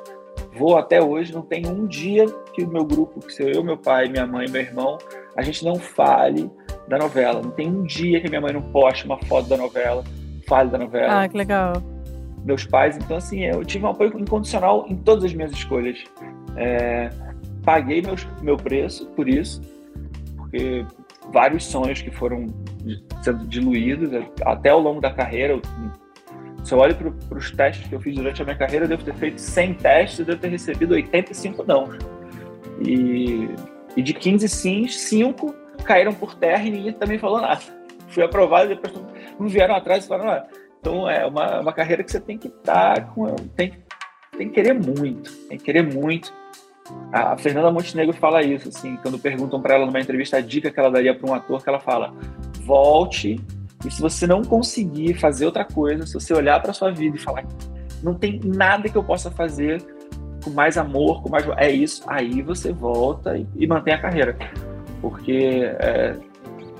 Vou até hoje. Não tem um dia que o meu grupo, que sou eu, meu pai, minha mãe, meu irmão, a gente não fale da novela. Não tem um dia que minha mãe não poste uma foto da novela, fale da novela. Ah, que legal. Meus pais, então assim, eu tive um apoio incondicional em todas as minhas escolhas. É, paguei meus, meu preço por isso, porque vários sonhos que foram sendo diluídos até ao longo da carreira. Se eu olho para os testes que eu fiz durante a minha carreira, eu devo ter feito 100 testes, eu devo ter recebido 85 não. E, e de 15 sims, 5 caíram por terra e ninguém também falou nada. Fui aprovado e depois não vieram atrás e falaram, ah, então é uma, uma carreira que você tem que estar tá com. Tem, tem que querer muito, tem que querer muito a Fernanda Montenegro fala isso, assim, quando perguntam para ela numa entrevista a dica que ela daria para um ator, que ela fala: volte e se você não conseguir fazer outra coisa, se você olhar para sua vida e falar não tem nada que eu possa fazer com mais amor, com mais é isso, aí você volta e, e mantém a carreira, porque é,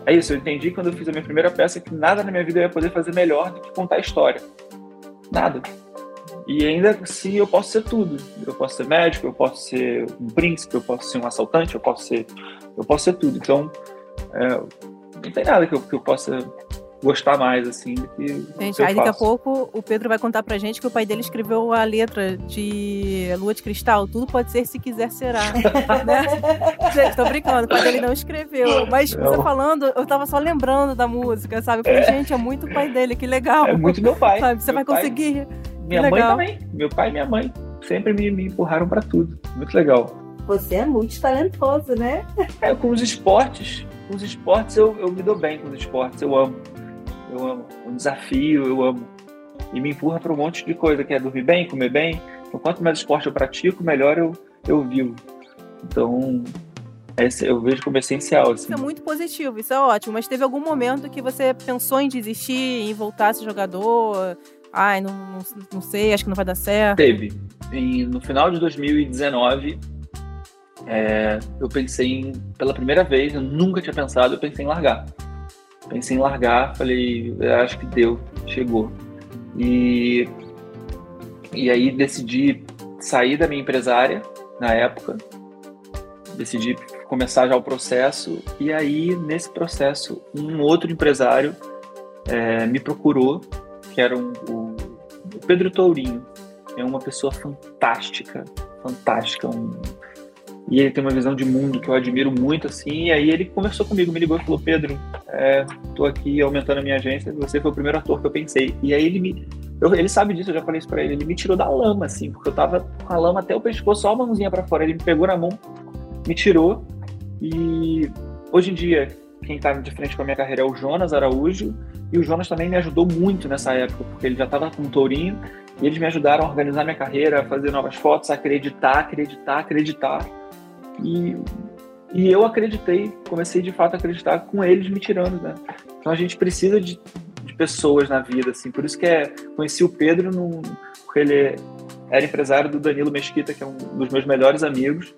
é, isso. Eu entendi quando eu fiz a minha primeira peça que nada na minha vida eu ia poder fazer melhor do que contar a história, nada. E ainda assim eu posso ser tudo. Eu posso ser médico, eu posso ser um príncipe, eu posso ser um assaltante, eu posso ser, eu posso ser tudo. Então, é, não tem nada que eu, que eu possa gostar mais, assim, do que. Gente, aí daqui a pouco o Pedro vai contar pra gente que o pai dele escreveu a letra de Lua de Cristal. Tudo pode ser se quiser será. né? Gente, tô brincando, o pai dele não escreveu. Mas não. você falando, eu tava só lembrando da música, sabe? Eu falei, é. gente, é muito o pai dele, que legal. É muito meu pai. Sabe? Você meu vai conseguir. Minha mãe também. Meu pai e minha mãe. sempre me, me empurraram para tudo. Muito legal. Você é muito talentoso, né? É, com os esportes, com os esportes eu, eu me dou bem com os esportes, eu amo. Eu amo. O desafio, eu amo. E me empurra para um monte de coisa, que é dormir bem, comer bem. Então, quanto mais esporte eu pratico, melhor eu, eu vivo. Então, esse eu vejo como essencial. Assim. Isso é muito positivo, isso é ótimo. Mas teve algum momento que você pensou em desistir, em voltar a ser jogador? Ai, não, não, não sei, acho que não vai dar certo. Teve. Em, no final de 2019, é, eu pensei em, pela primeira vez, eu nunca tinha pensado, eu pensei em largar. Pensei em largar, falei, acho que deu, chegou. E, e aí decidi sair da minha empresária na época, decidi começar já o processo, e aí nesse processo um outro empresário é, me procurou, que era um, o, o Pedro Tourinho, é uma pessoa fantástica, fantástica, um, e ele tem uma visão de mundo que eu admiro muito, assim, e aí ele conversou comigo, me ligou e falou, Pedro, é, tô aqui aumentando a minha agência, você foi o primeiro ator que eu pensei. E aí ele me... Eu, ele sabe disso, eu já falei isso pra ele, ele me tirou da lama, assim, porque eu tava com a lama até o pescoço, só a mãozinha pra fora, ele me pegou na mão, me tirou, e hoje em dia, quem tá de frente com a minha carreira é o Jonas Araújo, e o Jonas também me ajudou muito nessa época, porque ele já estava com o Tourinho, e eles me ajudaram a organizar minha carreira, a fazer novas fotos, a acreditar, acreditar, acreditar. E, e eu acreditei, comecei de fato a acreditar com eles me tirando, né? Então a gente precisa de, de pessoas na vida, assim. Por isso que é, conheci o Pedro, no, porque ele era empresário do Danilo Mesquita, que é um dos meus melhores amigos.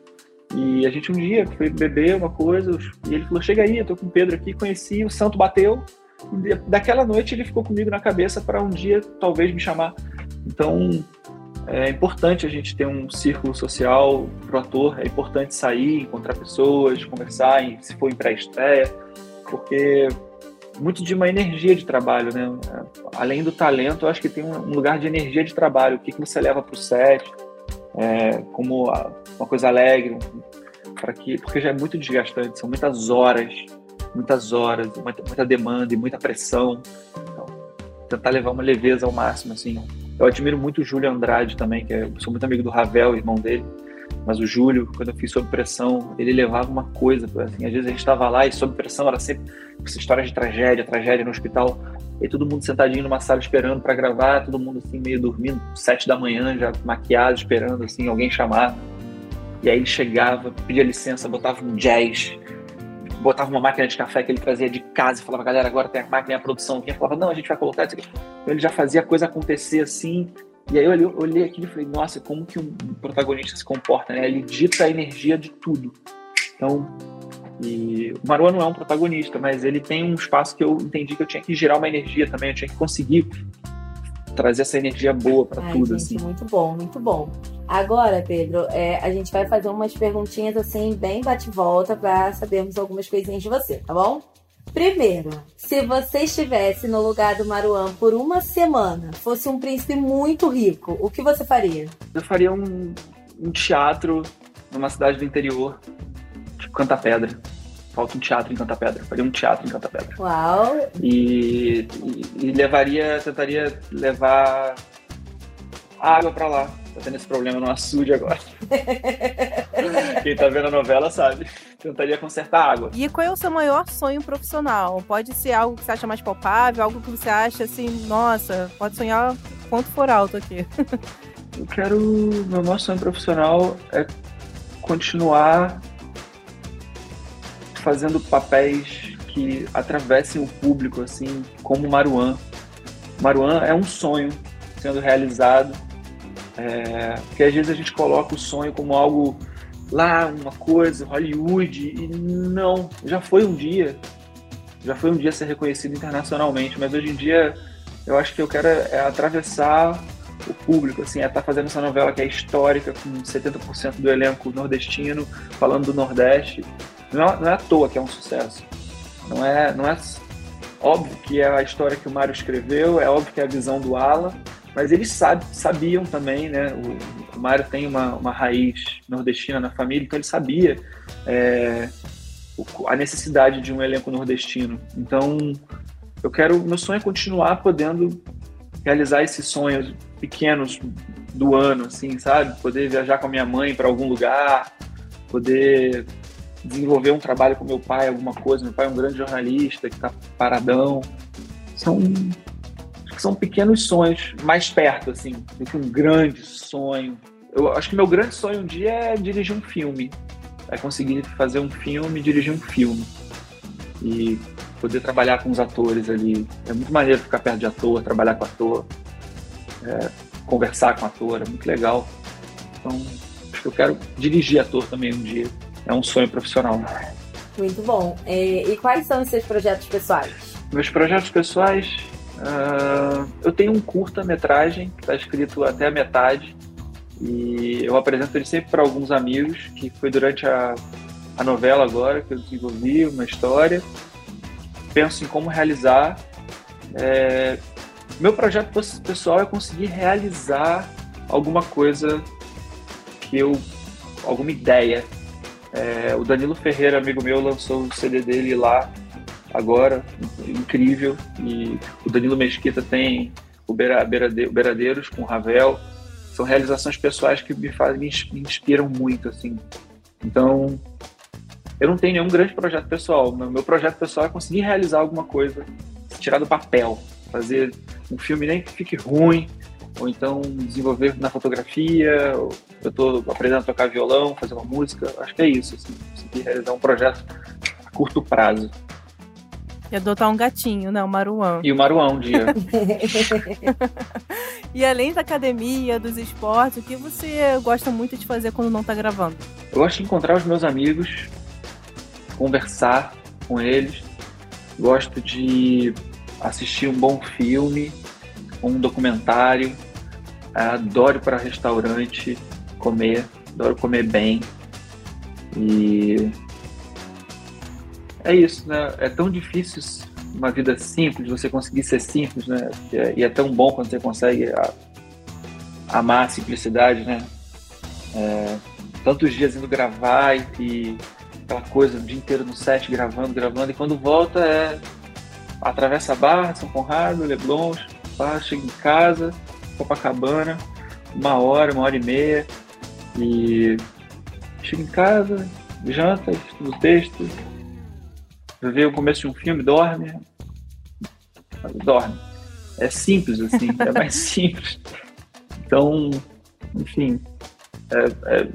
E a gente um dia foi beber uma coisa, e ele falou: Chega aí, eu tô com o Pedro aqui. Conheci, o santo bateu. E daquela noite ele ficou comigo na cabeça para um dia talvez me chamar. Então é importante a gente ter um círculo social pro ator, é importante sair, encontrar pessoas, conversar, se for em pré-estreia, porque muito de uma energia de trabalho, né? Além do talento, eu acho que tem um lugar de energia de trabalho. O que, que você leva para o set, é, como uma coisa alegre, para que, porque já é muito desgastante. São muitas horas, muitas horas, muita, muita demanda e muita pressão. Então, tentar levar uma leveza ao máximo, assim, eu admiro muito o Júlio Andrade também, que é, sou muito amigo do Ravel, irmão dele. Mas o Júlio, quando eu fiz sob pressão, ele levava uma coisa, assim, às vezes a gente estava lá e sob pressão era sempre essa história de tragédia, tragédia no hospital. E todo mundo sentadinho numa sala esperando para gravar, todo mundo assim meio dormindo, sete da manhã já maquiado, esperando assim alguém chamar. E aí ele chegava, pedia licença, botava um jazz, botava uma máquina de café que ele trazia de casa e falava, galera, agora tem a máquina a produção aqui. falava, não, a gente vai colocar isso aqui. Então ele já fazia a coisa acontecer assim. E aí eu olhei, olhei aquilo e falei, nossa, como que um protagonista se comporta, né? Ele dita a energia de tudo. Então, e o Marwan não é um protagonista, mas ele tem um espaço que eu entendi que eu tinha que gerar uma energia também, eu tinha que conseguir trazer essa energia boa para tudo. Gente, assim. Muito bom, muito bom. Agora, Pedro, é, a gente vai fazer umas perguntinhas assim, bem bate-volta, para sabermos algumas coisinhas de você, tá bom? Primeiro, se você estivesse no lugar do Maruan por uma semana, fosse um príncipe muito rico, o que você faria? Eu faria um, um teatro numa cidade do interior, Canta Pedra falta um teatro em Canta Pedra. Faria um teatro em Canta Pedra. Uau! E, e, e levaria, tentaria levar água para lá. Tá tendo esse problema no açude agora. Quem tá vendo a novela sabe. Tentaria consertar água. E qual é o seu maior sonho profissional? Pode ser algo que você acha mais palpável, algo que você acha assim, nossa, pode sonhar quanto for alto aqui. Eu quero. Meu maior sonho profissional é continuar fazendo papéis que atravessem o público, assim, como Maruan. Maruan é um sonho sendo realizado, é, às vezes a gente coloca o sonho como algo lá, uma coisa, Hollywood, e não, já foi um dia, já foi um dia ser reconhecido internacionalmente, mas hoje em dia eu acho que eu quero é atravessar o público, assim, é estar tá fazendo essa novela que é histórica, com 70% do elenco nordestino, falando do Nordeste, não é, não é à toa que é um sucesso. Não é, não é óbvio que é a história que o Mário escreveu, é óbvio que é a visão do Alan, mas eles sabe, sabiam também, né? O, o Mário tem uma, uma raiz nordestina na família, então ele sabia é, a necessidade de um elenco nordestino. Então, eu quero, meu sonho é continuar podendo realizar esses sonhos pequenos, do ano, assim, sabe? Poder viajar com a minha mãe para algum lugar, poder desenvolver um trabalho com meu pai, alguma coisa. Meu pai é um grande jornalista que está paradão. São são pequenos sonhos mais perto, assim, do que um grande sonho. Eu acho que meu grande sonho um dia é dirigir um filme. É conseguir fazer um filme, dirigir um filme. E poder trabalhar com os atores ali. É muito maneiro ficar perto de ator, trabalhar com ator, é, conversar com ator, é muito legal. Então, acho que eu quero dirigir ator também um dia. É um sonho profissional. Muito bom. E, e quais são os seus projetos pessoais? Meus projetos pessoais, uh, eu tenho um curta-metragem que está escrito até a metade e eu apresento ele sempre para alguns amigos, que foi durante a, a novela agora que eu desenvolvi uma história penso em como realizar. É, meu projeto pessoal é conseguir realizar alguma coisa que eu. alguma ideia. É, o Danilo Ferreira, amigo meu, lançou o CD dele lá agora, incrível. E o Danilo Mesquita tem o Beira, Beiradeiros com o Ravel. São realizações pessoais que me, fazem, me inspiram muito, assim. Então, eu não tenho nenhum grande projeto pessoal. Meu, meu projeto pessoal é conseguir realizar alguma coisa, tirar do papel, fazer um filme nem que fique ruim, ou então desenvolver na fotografia. eu estou aprendendo a tocar violão, fazer uma música. Acho que é isso, assim, conseguir realizar um projeto a curto prazo. E adotar um gatinho, né? O Maruan. E o Maruan um dia. e além da academia, dos esportes, o que você gosta muito de fazer quando não está gravando? Eu gosto de encontrar os meus amigos, conversar com eles, gosto de assistir um bom filme, um documentário, adoro para restaurante comer, adoro comer bem e é isso, né? É tão difícil uma vida simples, você conseguir ser simples, né? E é tão bom quando você consegue amar a simplicidade, né? É, tantos dias indo gravar e, aquela coisa o dia inteiro no set gravando, gravando, e quando volta é atravessa a Barra, São Conrado, Leblon, chega em casa, Copacabana, uma hora, uma hora e meia, e chega em casa, janta, estuda o texto, vê o começo de um filme, dorme, dorme. É simples assim, é mais simples. Então, enfim, é, é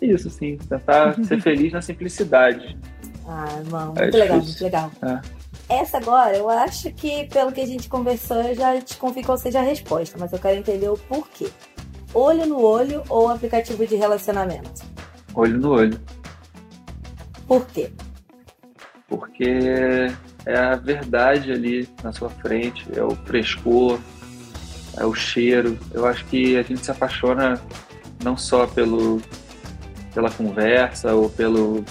é isso, assim, tentar ser feliz na simplicidade. Ah, irmão, é muito é legal, muito legal. É. Essa agora, eu acho que, pelo que a gente conversou, eu já te confio qual seja a resposta, mas eu quero entender o porquê. Olho no olho ou aplicativo de relacionamento? Olho no olho. Por quê? Porque é a verdade ali na sua frente, é o frescor, é o cheiro. Eu acho que a gente se apaixona não só pelo pela conversa ou pelo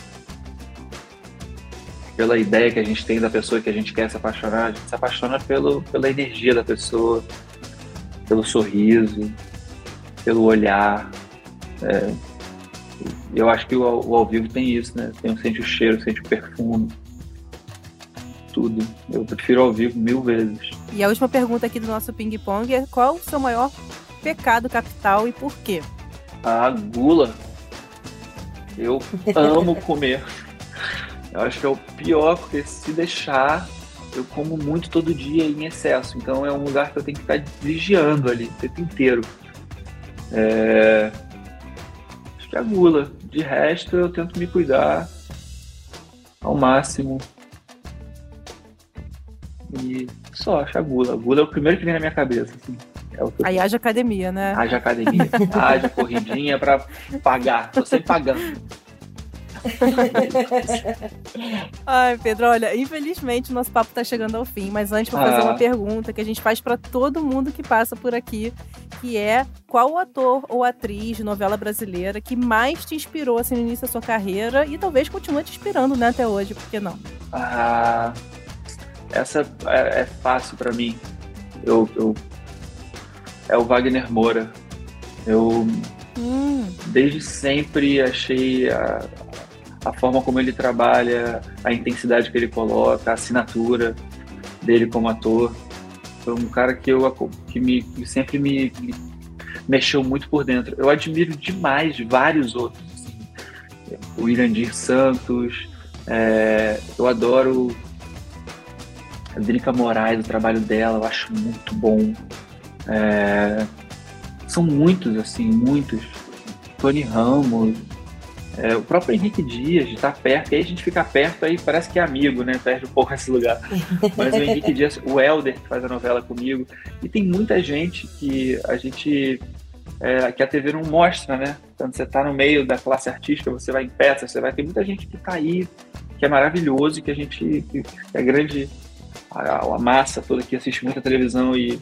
pela ideia que a gente tem da pessoa que a gente quer se apaixonar, a gente se apaixona pelo, pela energia da pessoa, pelo sorriso, pelo olhar. É, eu acho que o, o, ao vivo tem isso, né? Tem, sente o cheiro, sente o perfume, tudo. Eu prefiro ao vivo mil vezes. E a última pergunta aqui do nosso ping-pong é qual o seu maior pecado capital e por quê? A gula. Eu amo comer. Eu acho que é o pior, porque se deixar, eu como muito todo dia em excesso. Então é um lugar que eu tenho que ficar vigiando ali o tempo inteiro. É... Acho que é a gula. De resto, eu tento me cuidar ao máximo. E só, acho a gula. A gula é o primeiro que vem na minha cabeça. Assim. É que... Aí haja academia, né? Haja academia. haja corridinha pra pagar. Tô sempre pagando. Ai, Pedro, olha, infelizmente o nosso papo tá chegando ao fim, mas antes vou fazer ah. uma pergunta que a gente faz para todo mundo que passa por aqui, que é qual o ator ou atriz de novela brasileira que mais te inspirou assim no início da sua carreira e talvez continue te inspirando, né, até hoje, por que não? Ah, essa é, é fácil para mim. Eu, eu é o Wagner Moura. Eu hum. desde sempre achei a, a forma como ele trabalha, a intensidade que ele coloca, a assinatura dele como ator. Foi um cara que eu que me que sempre me, me, mexeu muito por dentro. Eu admiro demais vários outros. Assim. O Irandir Santos, é, eu adoro a Drica Moraes, o trabalho dela, eu acho muito bom. É, são muitos, assim, muitos. Tony Ramos, é, o próprio Henrique Dias, de estar perto, e aí a gente fica perto, aí parece que é amigo, né? Perde um pouco esse lugar. Mas o Henrique Dias, o Helder, que faz a novela comigo, e tem muita gente que a gente. É, que a TV não mostra, né? Quando você está no meio da classe artística, você vai em peça, você vai ter muita gente que está aí, que é maravilhoso, que a gente. que é grande. A, a massa toda que assiste muita televisão e,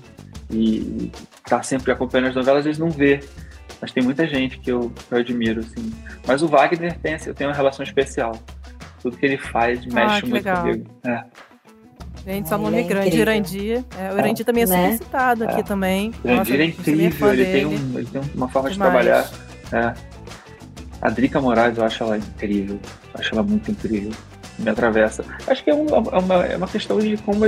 e tá sempre acompanhando as novelas, às vezes não vê. Mas tem muita gente que eu, que eu admiro, assim. Mas o Wagner tem, eu tenho uma relação especial. Tudo que ele faz mexe ah, muito legal. comigo. É. Gente, só nome é grande. Irandir. É, o Irandir também é né? super citado aqui é. também. Irandir é, é incrível, ele tem, um, ele tem uma forma Demais. de trabalhar. É. A Drica Moraes, eu acho ela incrível. Eu acho ela muito incrível me atravessa. Acho que é, um, é, uma, é uma questão de como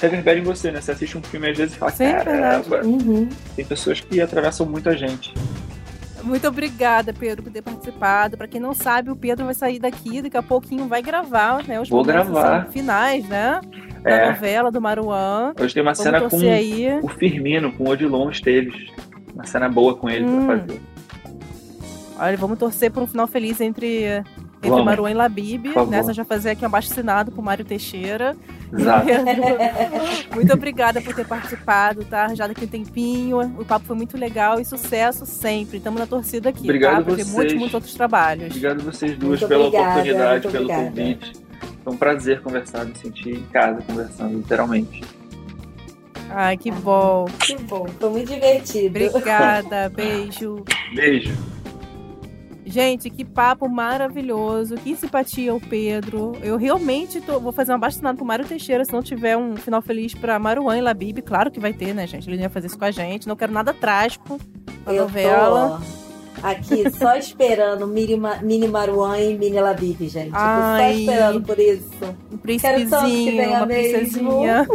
reverbera em você, né? Você assiste um filme às vezes e fala, Sim, caramba, uhum. tem pessoas que atravessam muito a gente. Muito obrigada, Pedro, por ter participado. Para quem não sabe, o Pedro vai sair daqui, daqui a pouquinho vai gravar, né? Os Vou gravar. finais, né? Da é. novela do Maruan. Hoje tem uma Vamos cena com aí. o Firmino, com o Odilon Esteves. Uma cena boa com ele hum. pra fazer. Olha, vamos torcer por um final feliz entre entre Vamos. Maruan e Labib. Nessa já fazer aqui um abaixo assinado pro Mário Teixeira. Exato. muito obrigada por ter participado, tá? Arranjado aqui um tempinho. O papo foi muito legal e sucesso sempre. Estamos na torcida aqui, obrigado tá? Pra ter muitos, muitos outros trabalhos. Obrigado a vocês duas muito pela obrigada, oportunidade, pelo obrigada. convite. Foi um prazer conversar, me sentir em casa conversando, literalmente. Ai, que bom. Que bom, foi muito divertido. Obrigada, beijo. Beijo. Gente, que papo maravilhoso, que simpatia o Pedro. Eu realmente tô, vou fazer uma bastinada pro Mário Teixeira, se não tiver um final feliz pra Maruan e Labib. Claro que vai ter, né, gente? Ele ia fazer isso com a gente. Não quero nada trágico na Eu novela. Tô aqui só esperando Mini, Mini Maruan e Mini Labib, gente. Ai, tô só esperando por isso. Um príncipezinho, uma princesinha.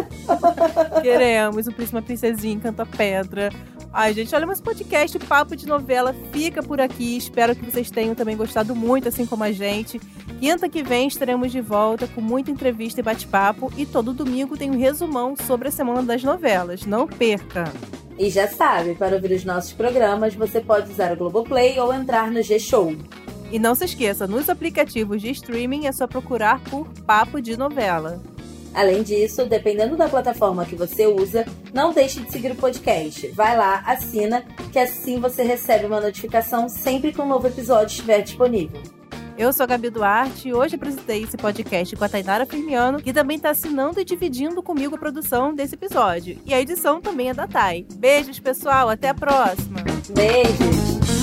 Queremos um príncipe, uma princesinha, encanta pedra. Ai, gente, olha, mas podcast Papo de Novela fica por aqui. Espero que vocês tenham também gostado muito, assim como a gente. Quinta que vem estaremos de volta com muita entrevista e bate-papo. E todo domingo tem um resumão sobre a semana das novelas. Não perca! E já sabe, para ouvir os nossos programas, você pode usar o Globoplay ou entrar no G-Show. E não se esqueça, nos aplicativos de streaming é só procurar por Papo de Novela. Além disso, dependendo da plataforma que você usa, não deixe de seguir o podcast. Vai lá, assina, que assim você recebe uma notificação sempre que um novo episódio estiver disponível. Eu sou a Gabi Duarte e hoje apresentei esse podcast com a Tainara Firmiano, que também está assinando e dividindo comigo a produção desse episódio. E a edição também é da Thay. Beijos, pessoal. Até a próxima. Beijos.